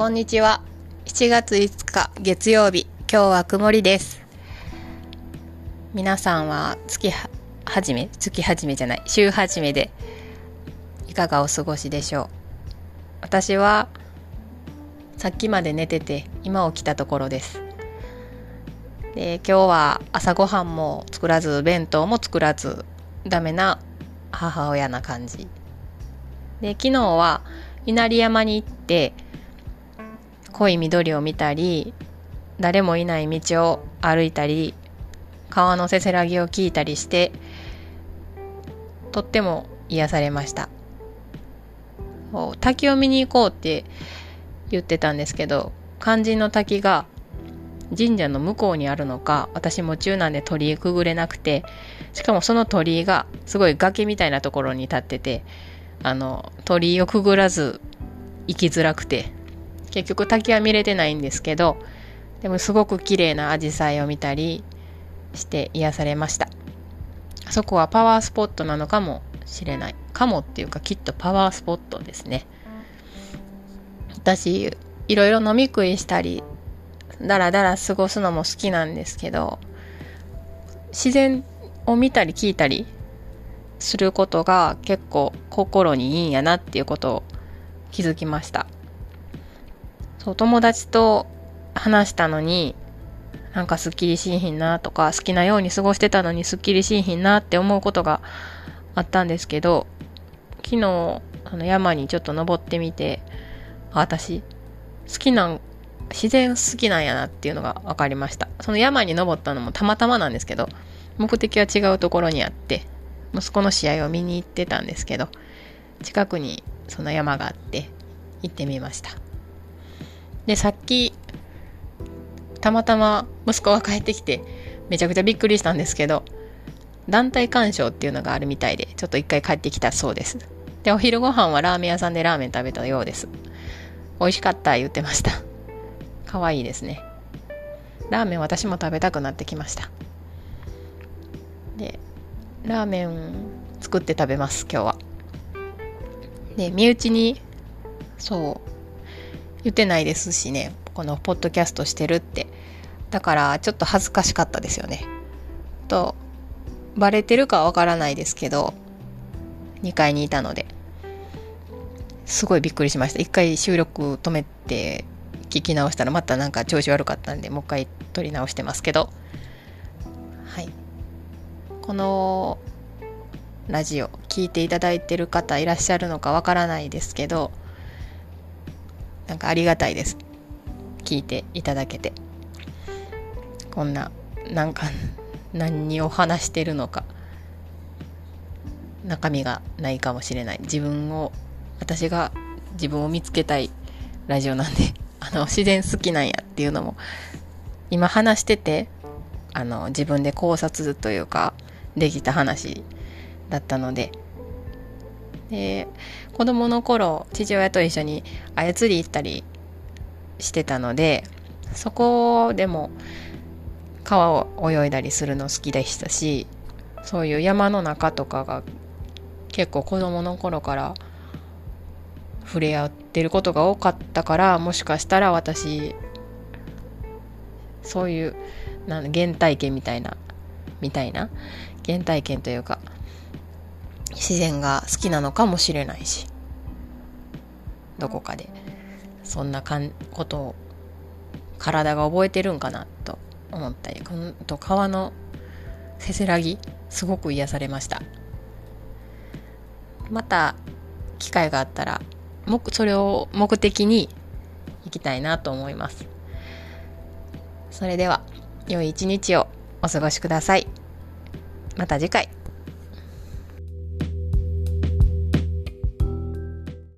こんにちは。7月5日月曜日、今日は曇りです。皆さんは月は始め、月始めじゃない、週始めでいかがお過ごしでしょう？私はさっきまで寝てて今起きたところです。で、今日は朝ごはんも作らず、弁当も作らず、ダメな母親な感じ。で、昨日は稲荷山に行って、濃い緑を見たり誰もいない道を歩いたり川のせせらぎを聞いたりしてとっても癒されました。滝を見に行こうって言ってたんですけど肝心の滝が神社の向こうにあるのか私夢中なんで鳥居くぐれなくてしかもその鳥居がすごい崖みたいなところに立っててあの鳥居をくぐらず行きづらくて結局滝は見れてないんですけどでもすごく綺麗な紫陽花を見たりして癒されました。あそこはパワースポットなのかもしれないかもっていうかきっとパワースポットですね。私いろいろ飲み食いしたりだらだら過ごすのも好きなんですけど自然を見たり聞いたりすることが結構心にいいんやなっていうことを気づきました。そう、友達と話したのに、なんかスッキリしんひんなとか、好きなように過ごしてたのにスッキリしんひんなって思うことがあったんですけど、昨日、あの山にちょっと登ってみて、私、好きな、自然好きなんやなっていうのが分かりました。その山に登ったのもたまたまなんですけど、目的は違うところにあって、息子の試合を見に行ってたんですけど、近くにその山があって、行ってみました。で、さっき、たまたま息子が帰ってきて、めちゃくちゃびっくりしたんですけど、団体鑑賞っていうのがあるみたいで、ちょっと一回帰ってきたそうです。で、お昼ご飯はラーメン屋さんでラーメン食べたようです。美味しかった言ってました。可愛いですね。ラーメン私も食べたくなってきました。で、ラーメン作って食べます、今日は。で、身内に、そう、言ってないですしね。このポッドキャストしてるって。だからちょっと恥ずかしかったですよね。とバレてるかわからないですけど2階にいたので。すごいびっくりしました。一回収録止めて聞き直したらまたなんか調子悪かったんでもう一回撮り直してますけど。はい。このラジオ聞いていただいてる方いらっしゃるのかわからないですけどなんかありがたいです。聞いていただけて。こんな、なんか、何を話してるのか、中身がないかもしれない。自分を、私が自分を見つけたいラジオなんで、あの、自然好きなんやっていうのも、今話してて、あの、自分で考察というか、できた話だったので、で子供の頃父親と一緒に操り行ったりしてたのでそこでも川を泳いだりするの好きでしたしそういう山の中とかが結構子供の頃から触れ合ってることが多かったからもしかしたら私そういうなん原体験みたいなみたいな原体験というか自然が好きなのかもしれないし。どこかで。そんなかんことを体が覚えてるんかなと思ったりこのと川のせせらぎすごく癒されました。また機会があったらもそれを目的に行きたいなと思います。それでは良い一日をお過ごしください。また次回。